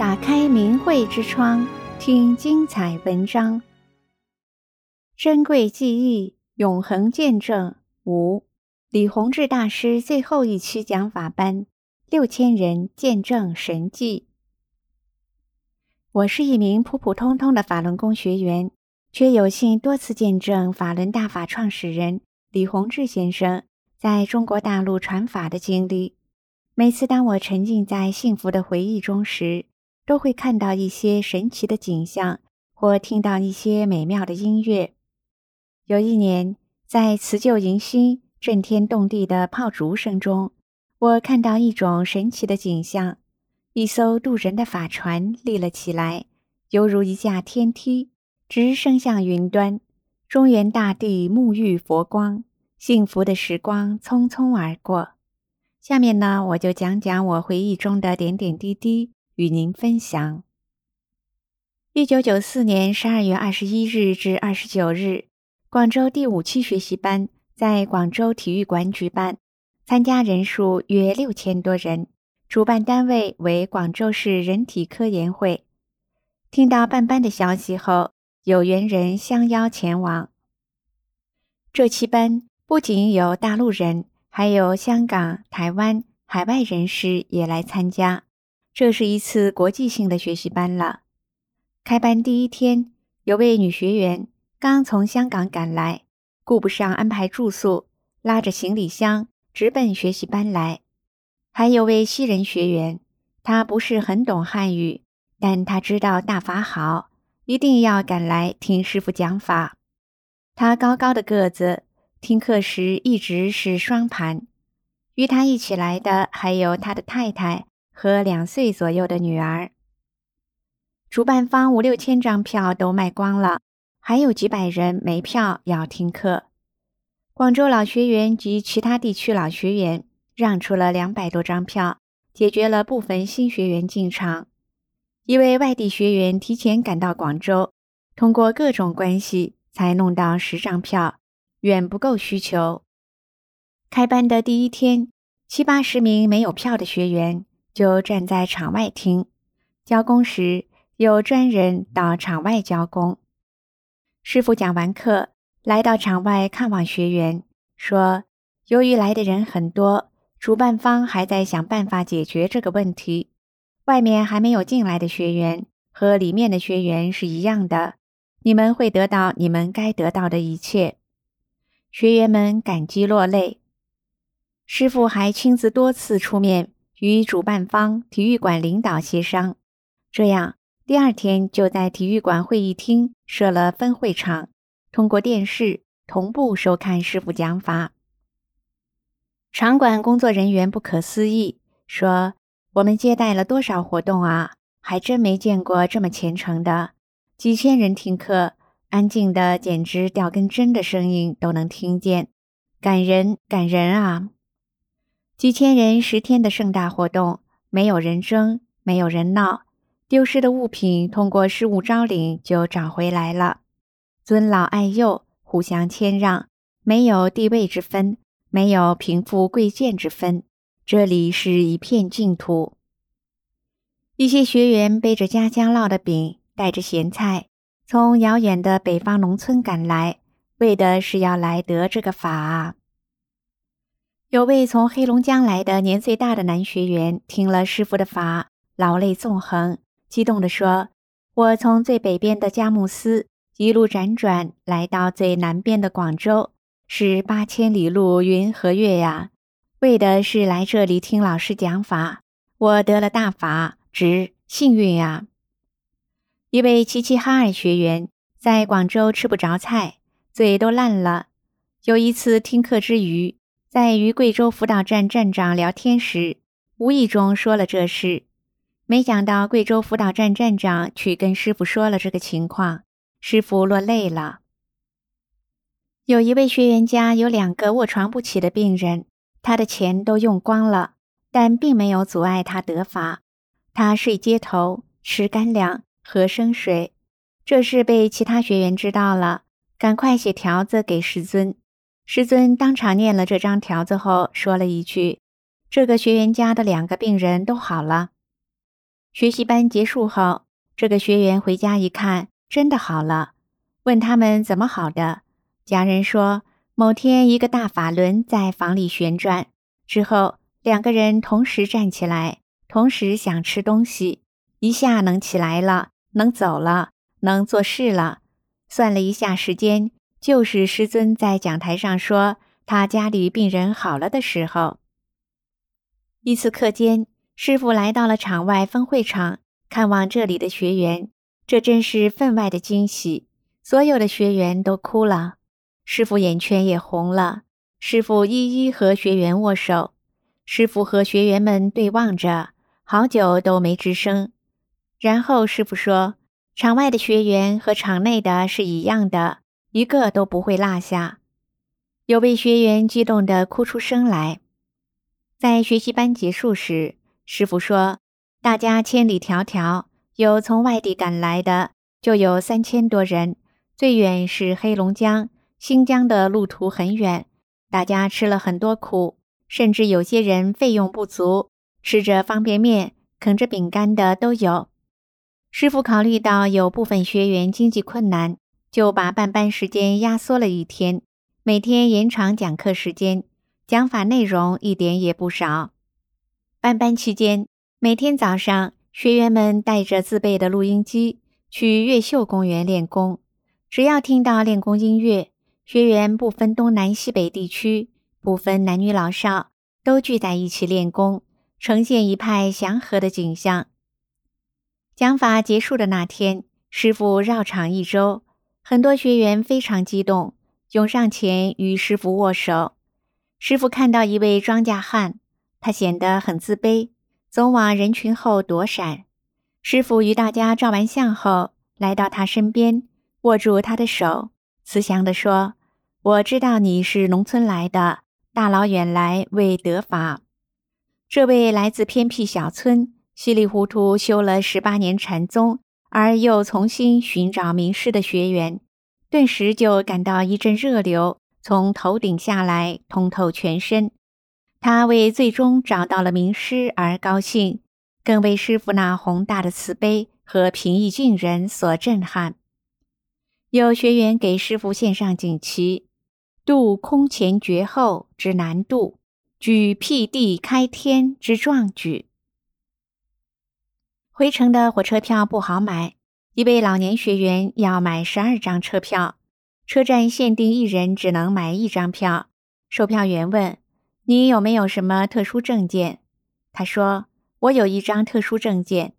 打开明慧之窗，听精彩文章。珍贵记忆，永恒见证。五，李洪志大师最后一期讲法班，六千人见证神迹。我是一名普普通通的法轮功学员，却有幸多次见证法轮大法创始人李洪志先生在中国大陆传法的经历。每次当我沉浸在幸福的回忆中时，都会看到一些神奇的景象，或听到一些美妙的音乐。有一年，在辞旧迎新、震天动地的炮竹声中，我看到一种神奇的景象：一艘渡人的法船立了起来，犹如一架天梯，直升向云端。中原大地沐浴佛光，幸福的时光匆匆而过。下面呢，我就讲讲我回忆中的点点滴滴。与您分享。一九九四年十二月二十一日至二十九日，广州第五期学习班在广州体育馆举办，参加人数约六千多人，主办单位为广州市人体科研会。听到办班的消息后，有缘人相邀前往。这期班不仅有大陆人，还有香港、台湾、海外人士也来参加。这是一次国际性的学习班了。开班第一天，有位女学员刚从香港赶来，顾不上安排住宿，拉着行李箱直奔学习班来。还有位西人学员，他不是很懂汉语，但他知道大法好，一定要赶来听师傅讲法。他高高的个子，听课时一直是双盘。与他一起来的还有他的太太。和两岁左右的女儿，主办方五六千张票都卖光了，还有几百人没票要听课。广州老学员及其他地区老学员让出了两百多张票，解决了部分新学员进场。一位外地学员提前赶到广州，通过各种关系才弄到十张票，远不够需求。开班的第一天，七八十名没有票的学员。就站在场外听，交工时有专人到场外交工。师傅讲完课，来到场外看望学员，说：“由于来的人很多，主办方还在想办法解决这个问题。外面还没有进来的学员和里面的学员是一样的，你们会得到你们该得到的一切。”学员们感激落泪。师傅还亲自多次出面。与主办方体育馆领导协商，这样第二天就在体育馆会议厅设了分会场，通过电视同步收看师傅讲法。场馆工作人员不可思议说：“我们接待了多少活动啊？还真没见过这么虔诚的，几千人听课，安静的简直掉根针的声音都能听见，感人感人啊！”几千人十天的盛大活动，没有人争，没有人闹，丢失的物品通过失物招领就找回来了。尊老爱幼，互相谦让，没有地位之分，没有贫富贵贱之分，这里是一片净土。一些学员背着家乡烙的饼，带着咸菜，从遥远的北方农村赶来，为的是要来得这个法啊。有位从黑龙江来的年岁大的男学员，听了师傅的法，老泪纵横，激动地说：“我从最北边的佳木斯一路辗转来到最南边的广州，是八千里路云和月呀，为的是来这里听老师讲法。我得了大法，值幸运呀！”一位齐齐哈尔学员在广州吃不着菜，嘴都烂了。有一次听课之余，在与贵州辅导站站长聊天时，无意中说了这事，没想到贵州辅导站站长去跟师傅说了这个情况，师傅落泪了。有一位学员家有两个卧床不起的病人，他的钱都用光了，但并没有阻碍他得法。他睡街头，吃干粮，喝生水。这事被其他学员知道了，赶快写条子给师尊。师尊当场念了这张条子后，说了一句：“这个学员家的两个病人都好了。”学习班结束后，这个学员回家一看，真的好了。问他们怎么好的，家人说，某天一个大法轮在房里旋转，之后两个人同时站起来，同时想吃东西，一下能起来了，能走了，能做事了。算了一下时间，就是师尊在讲台上说他家里病人好了的时候。一次课间，师傅来到了场外分会场，看望这里的学员，这真是分外的惊喜。所有的学员都哭了，师傅眼圈也红了。师傅一一和学员握手，师傅和学员们对望着，好久都没吱声。然后师傅说：“场外的学员和场内的是一样的，一个都不会落下。”有位学员激动地哭出声来。在学习班结束时，师傅说：“大家千里迢迢，有从外地赶来的，就有三千多人。最远是黑龙江、新疆的路途很远，大家吃了很多苦，甚至有些人费用不足，吃着方便面、啃着饼干的都有。”师傅考虑到有部分学员经济困难，就把办班时间压缩了一天，每天延长讲课时间。讲法内容一点也不少。办班期间，每天早上，学员们带着自备的录音机去越秀公园练功。只要听到练功音乐，学员不分东南西北地区，不分男女老少，都聚在一起练功，呈现一派祥和的景象。讲法结束的那天，师傅绕场一周，很多学员非常激动，涌上前与师傅握手。师傅看到一位庄稼汉，他显得很自卑，总往人群后躲闪。师傅与大家照完相后，来到他身边，握住他的手，慈祥地说：“我知道你是农村来的，大老远来为得法。”这位来自偏僻小村，稀里糊涂修了十八年禅宗，而又重新寻找名师的学员，顿时就感到一阵热流。从头顶下来，通透全身。他为最终找到了名师而高兴，更为师傅那宏大的慈悲和平易近人所震撼。有学员给师傅献上锦旗：“度空前绝后之难度，举辟地开天之壮举。”回程的火车票不好买，一位老年学员要买十二张车票。车站限定一人只能买一张票。售票员问：“你有没有什么特殊证件？”他说：“我有一张特殊证件。”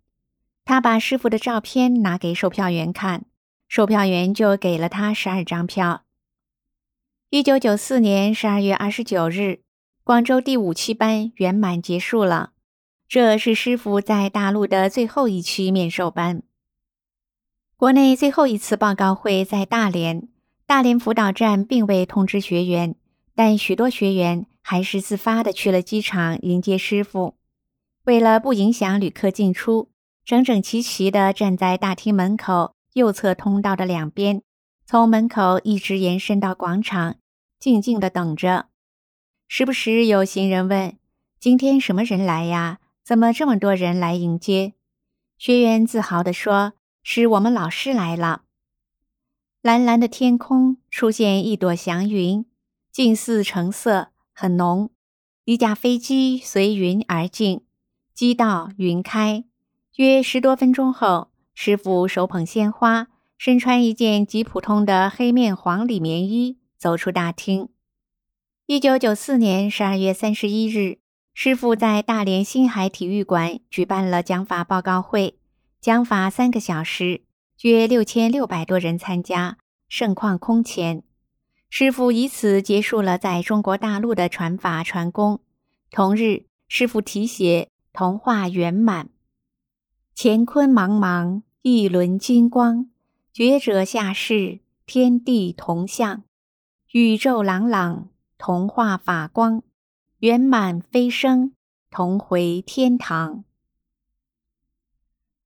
他把师傅的照片拿给售票员看，售票员就给了他十二张票。一九九四年十二月二十九日，广州第五期班圆满结束了。这是师傅在大陆的最后一期面授班。国内最后一次报告会在大连。大连辅导站并未通知学员，但许多学员还是自发的去了机场迎接师傅。为了不影响旅客进出，整整齐齐地站在大厅门口右侧通道的两边，从门口一直延伸到广场，静静地等着。时不时有行人问：“今天什么人来呀？怎么这么多人来迎接？”学员自豪地说：“是我们老师来了。”蓝蓝的天空出现一朵祥云，近似橙色，很浓。一架飞机随云而进，机到云开。约十多分钟后，师傅手捧鲜花，身穿一件极普通的黑面黄里棉衣，走出大厅。一九九四年十二月三十一日，师傅在大连星海体育馆举办了讲法报告会，讲法三个小时。约六千六百多人参加，盛况空前。师傅以此结束了在中国大陆的传法传功。同日，师傅题写“同化圆满”，乾坤茫茫，一轮金光；觉者下世，天地同向；宇宙朗朗，同化法光；圆满飞升，同回天堂。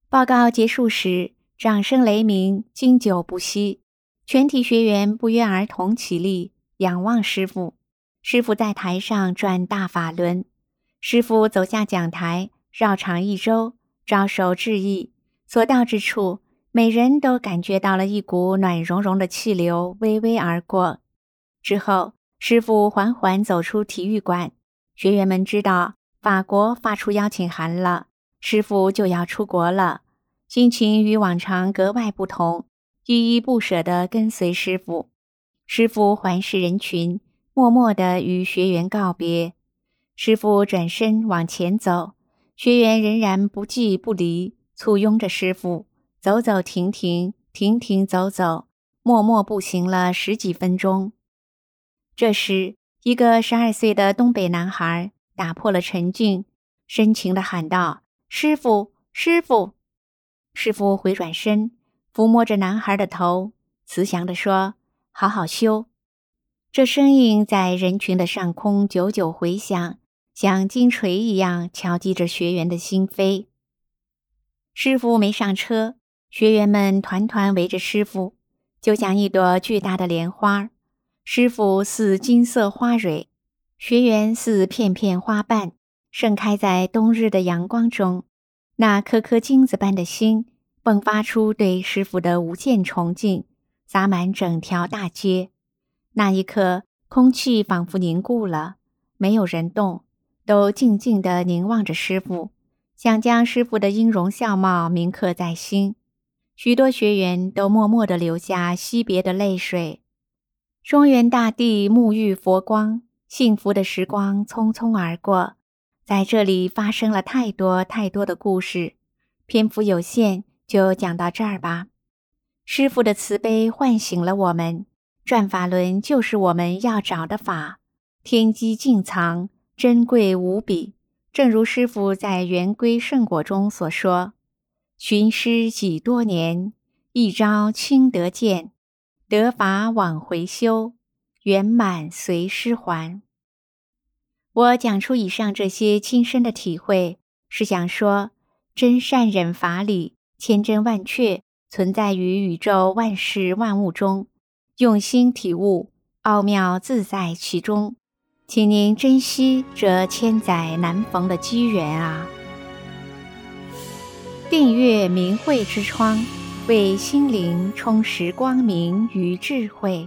报告结束时。掌声雷鸣，经久不息。全体学员不约而同起立，仰望师父。师父在台上转大法轮。师父走下讲台，绕场一周，招手致意，所到之处，每人都感觉到了一股暖融融的气流微微而过。之后，师父缓缓走出体育馆，学员们知道法国发出邀请函了，师傅就要出国了，心情与往常格外不同，依依不舍地跟随师傅。师傅环视人群，默默地与学员告别。师傅转身往前走，学员仍然不弃不离，簇拥着师傅，走走停停，停停走走，默默步行了十几分钟。这时，一个十二岁的东北男孩打破了沉静，深情地喊道：“师傅，师傅！”师傅回转身，抚摸着男孩的头，慈祥地说：“好好修。”这声音在人群的上空久久回响。像金锤一样敲击着学员的心扉。师傅没上车，学员们团团围着师傅，就像一朵巨大的莲花。师傅似金色花蕊，学员似片片花瓣，盛开在冬日的阳光中。那颗颗金子般的心，迸发出对师傅的无限崇敬，洒满整条大街。那一刻，空气仿佛凝固了，没有人动。都静静地凝望着师傅，想将师傅的音容笑貌铭刻在心。许多学员都默默地流下惜别的泪水。中原大地沐浴佛光，幸福的时光匆匆而过。在这里发生了太多太多的故事，篇幅有限，就讲到这儿吧。师傅的慈悲唤醒了我们，转法轮就是我们要找的法，天机尽藏。珍贵无比，正如师傅在《圆规圣果》中所说：“寻师几多年，一朝亲得见，得法往回修，圆满随师还。”我讲出以上这些亲身的体会，是想说，真善忍法理千真万确，存在于宇宙万事万物中，用心体悟，奥妙自在其中。请您珍惜这千载难逢的机缘啊！订阅明慧之窗，为心灵充实光明与智慧。